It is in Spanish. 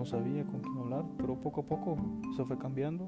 no sabía con quién hablar, pero poco a poco se fue cambiando.